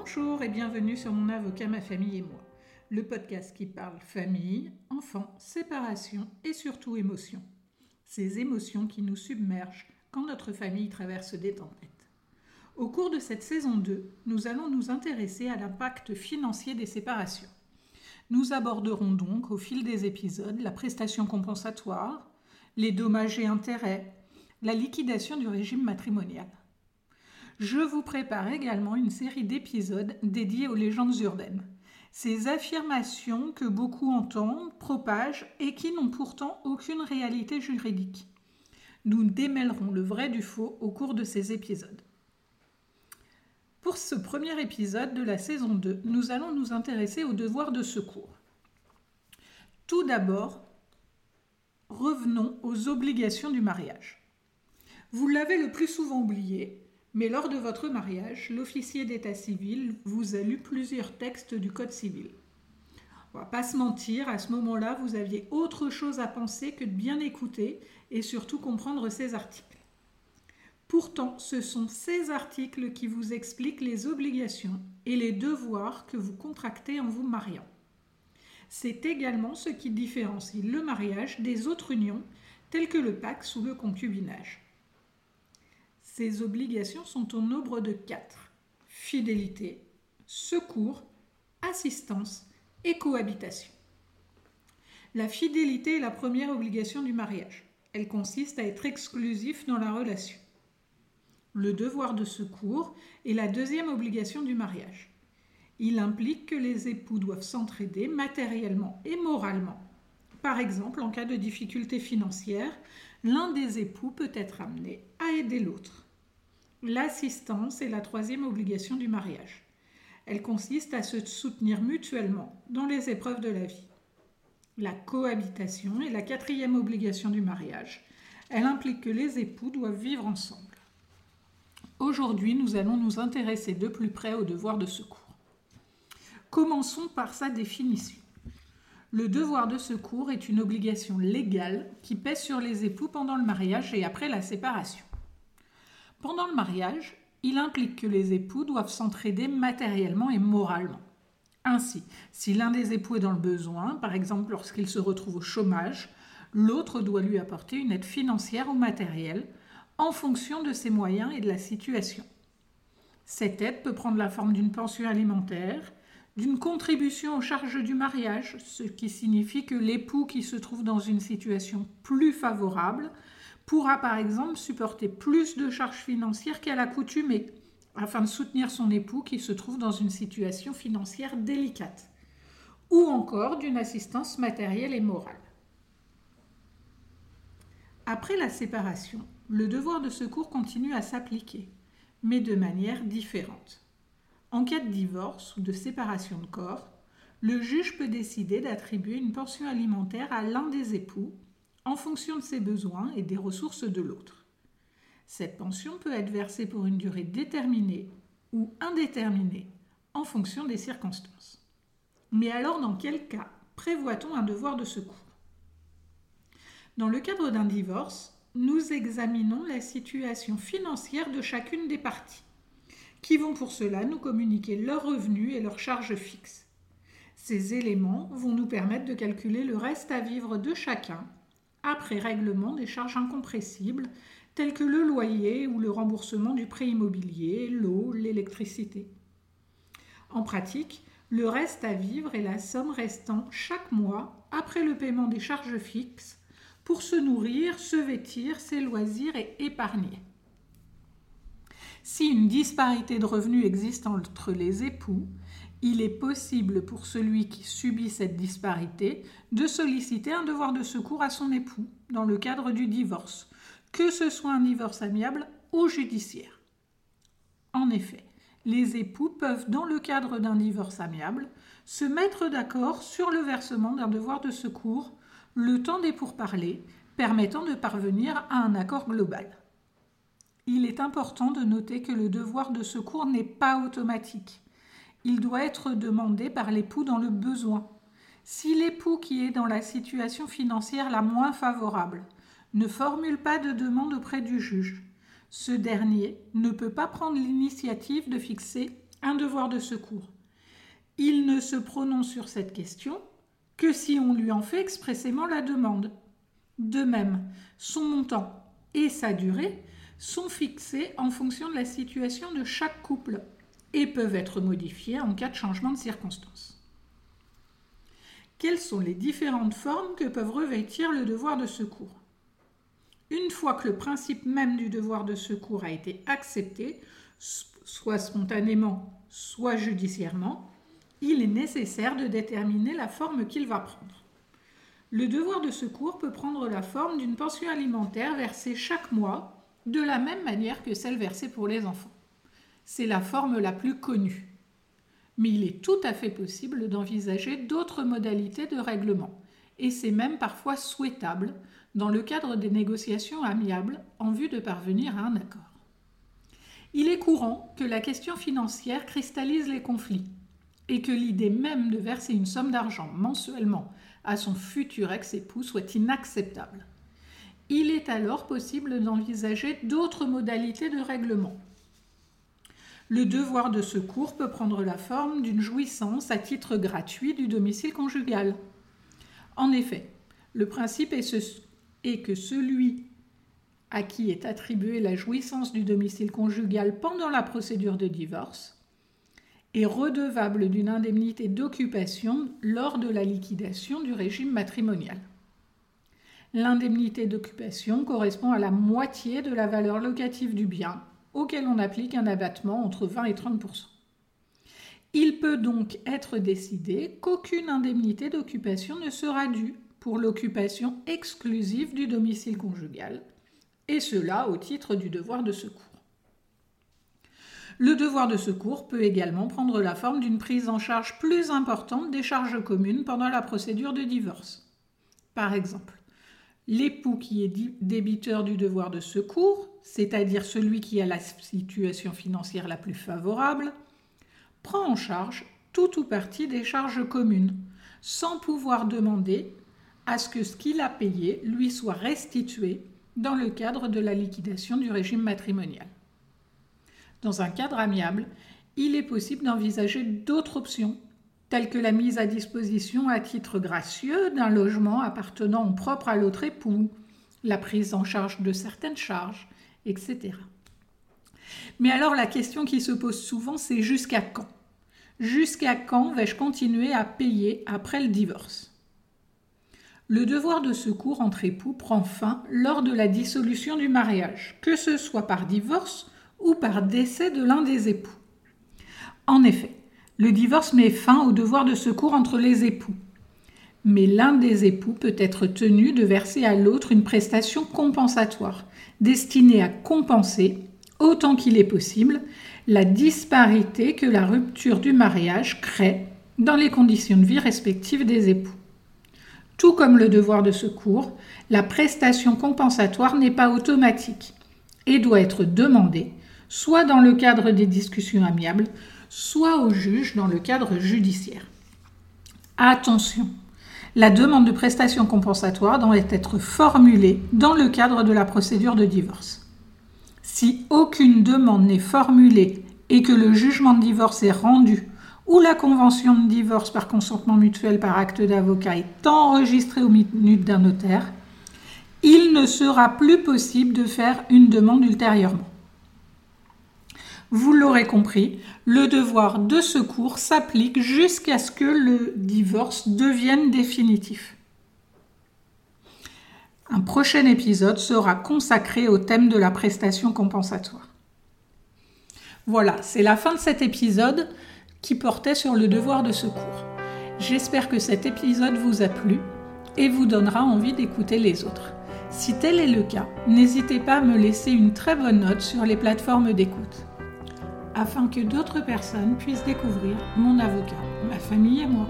Bonjour et bienvenue sur mon avocat, ma famille et moi, le podcast qui parle famille, enfants, séparation et surtout émotions. Ces émotions qui nous submergent quand notre famille traverse des tempêtes. Au cours de cette saison 2, nous allons nous intéresser à l'impact financier des séparations. Nous aborderons donc au fil des épisodes la prestation compensatoire, les dommages et intérêts, la liquidation du régime matrimonial. Je vous prépare également une série d'épisodes dédiés aux légendes urbaines. Ces affirmations que beaucoup entendent, propagent et qui n'ont pourtant aucune réalité juridique. Nous démêlerons le vrai du faux au cours de ces épisodes. Pour ce premier épisode de la saison 2, nous allons nous intéresser au devoir de secours. Tout d'abord, revenons aux obligations du mariage. Vous l'avez le plus souvent oublié, mais lors de votre mariage, l'officier d'état civil vous a lu plusieurs textes du Code civil. On va pas se mentir, à ce moment-là, vous aviez autre chose à penser que de bien écouter et surtout comprendre ces articles. Pourtant, ce sont ces articles qui vous expliquent les obligations et les devoirs que vous contractez en vous mariant. C'est également ce qui différencie le mariage des autres unions, telles que le pacte ou le concubinage. Ces obligations sont au nombre de quatre. Fidélité, secours, assistance et cohabitation. La fidélité est la première obligation du mariage. Elle consiste à être exclusif dans la relation. Le devoir de secours est la deuxième obligation du mariage. Il implique que les époux doivent s'entraider matériellement et moralement. Par exemple, en cas de difficulté financière, l'un des époux peut être amené à aider l'autre. L'assistance est la troisième obligation du mariage. Elle consiste à se soutenir mutuellement dans les épreuves de la vie. La cohabitation est la quatrième obligation du mariage. Elle implique que les époux doivent vivre ensemble. Aujourd'hui, nous allons nous intéresser de plus près au devoir de secours. Commençons par sa définition. Le devoir de secours est une obligation légale qui pèse sur les époux pendant le mariage et après la séparation. Pendant le mariage, il implique que les époux doivent s'entraider matériellement et moralement. Ainsi, si l'un des époux est dans le besoin, par exemple lorsqu'il se retrouve au chômage, l'autre doit lui apporter une aide financière ou matérielle en fonction de ses moyens et de la situation. Cette aide peut prendre la forme d'une pension alimentaire, d'une contribution aux charges du mariage, ce qui signifie que l'époux qui se trouve dans une situation plus favorable pourra par exemple supporter plus de charges financières qu'à l'accoutumée, afin de soutenir son époux qui se trouve dans une situation financière délicate, ou encore d'une assistance matérielle et morale. Après la séparation, le devoir de secours continue à s'appliquer, mais de manière différente. En cas de divorce ou de séparation de corps, le juge peut décider d'attribuer une pension alimentaire à l'un des époux en fonction de ses besoins et des ressources de l'autre. Cette pension peut être versée pour une durée déterminée ou indéterminée en fonction des circonstances. Mais alors dans quel cas prévoit-on un devoir de secours? Dans le cadre d'un divorce, nous examinons la situation financière de chacune des parties, qui vont pour cela nous communiquer leurs revenus et leurs charges fixes. Ces éléments vont nous permettre de calculer le reste à vivre de chacun après règlement des charges incompressibles telles que le loyer ou le remboursement du prêt immobilier, l'eau, l'électricité. En pratique, le reste à vivre est la somme restant chaque mois après le paiement des charges fixes pour se nourrir, se vêtir, ses loisirs et épargner. Si une disparité de revenus existe entre les époux, il est possible pour celui qui subit cette disparité de solliciter un devoir de secours à son époux dans le cadre du divorce, que ce soit un divorce amiable ou judiciaire. En effet, les époux peuvent, dans le cadre d'un divorce amiable, se mettre d'accord sur le versement d'un devoir de secours le temps des pourparlers, permettant de parvenir à un accord global. Il est important de noter que le devoir de secours n'est pas automatique il doit être demandé par l'époux dans le besoin. Si l'époux qui est dans la situation financière la moins favorable ne formule pas de demande auprès du juge, ce dernier ne peut pas prendre l'initiative de fixer un devoir de secours. Il ne se prononce sur cette question que si on lui en fait expressément la demande. De même, son montant et sa durée sont fixés en fonction de la situation de chaque couple et peuvent être modifiés en cas de changement de circonstances. Quelles sont les différentes formes que peuvent revêtir le devoir de secours? Une fois que le principe même du devoir de secours a été accepté, soit spontanément, soit judiciairement, il est nécessaire de déterminer la forme qu'il va prendre. Le devoir de secours peut prendre la forme d'une pension alimentaire versée chaque mois de la même manière que celle versée pour les enfants. C'est la forme la plus connue. Mais il est tout à fait possible d'envisager d'autres modalités de règlement, et c'est même parfois souhaitable dans le cadre des négociations amiables en vue de parvenir à un accord. Il est courant que la question financière cristallise les conflits et que l'idée même de verser une somme d'argent mensuellement à son futur ex-époux soit inacceptable. Il est alors possible d'envisager d'autres modalités de règlement. Le devoir de secours peut prendre la forme d'une jouissance à titre gratuit du domicile conjugal. En effet, le principe est, que celui à qui est attribuée la jouissance du domicile conjugal pendant la procédure de divorce est redevable d'une indemnité d'occupation lors de la liquidation du régime matrimonial. L'indemnité d'occupation correspond à la moitié de la valeur locative du bien, auquel on applique un abattement entre 20 et 30% Il peut donc être décidé qu'aucune indemnité d'occupation ne sera due pour l'occupation exclusive du domicile conjugal, et cela au titre du devoir de secours. Le devoir de secours peut également prendre la forme d'une prise en charge plus importante des charges communes pendant la procédure de divorce. Par exemple, l'époux qui est débiteur du devoir de secours, c'est-à-dire celui qui a la situation financière la plus favorable, prend en charge tout ou partie des charges communes, sans pouvoir demander à ce que ce qu'il a payé lui soit restitué dans le cadre de la liquidation du régime matrimonial. Dans un cadre amiable, il est possible d'envisager d'autres options, telles que la mise à disposition à titre gracieux d'un logement appartenant propre à l'autre époux, la prise en charge de certaines charges, etc. Mais alors la question qui se pose souvent, c'est jusqu'à quand? Jusqu'à quand vais-je continuer à payer après le divorce? Le devoir de secours entre époux prend fin lors de la dissolution du mariage, que ce soit par divorce ou par décès de l'un des époux. En effet, le divorce met fin au devoir de secours entre les époux. Mais l'un des époux peut être tenu de verser à l'autre une prestation compensatoire, destinée à compenser, autant qu'il est possible, la disparité que la rupture du mariage crée dans les conditions de vie respectives des époux. Tout comme le devoir de secours, la prestation compensatoire n'est pas automatique et doit être demandée soit dans le cadre des discussions amiables, soit au juge dans le cadre judiciaire. Attention, la demande de prestation compensatoire doit être formulée dans le cadre de la procédure de divorce. Si aucune demande n'est formulée et que le jugement de divorce est rendu ou la convention de divorce par consentement mutuel par acte d'avocat est enregistrée au minute d'un notaire, il ne sera plus possible de faire une demande ultérieurement. Vous l'aurez compris, le devoir de secours s'applique jusqu'à ce que le divorce devienne définitif. Un prochain épisode sera consacré au thème de la prestation compensatoire. Voilà, c'est la fin de cet épisode qui portait sur le devoir de secours. J'espère que cet épisode vous a plu et vous donnera envie d'écouter les autres. Si tel est le cas, n'hésitez pas à me laisser une très bonne note sur les plateformes d'écoute afin que d'autres personnes puissent découvrir mon avocat, ma famille et moi.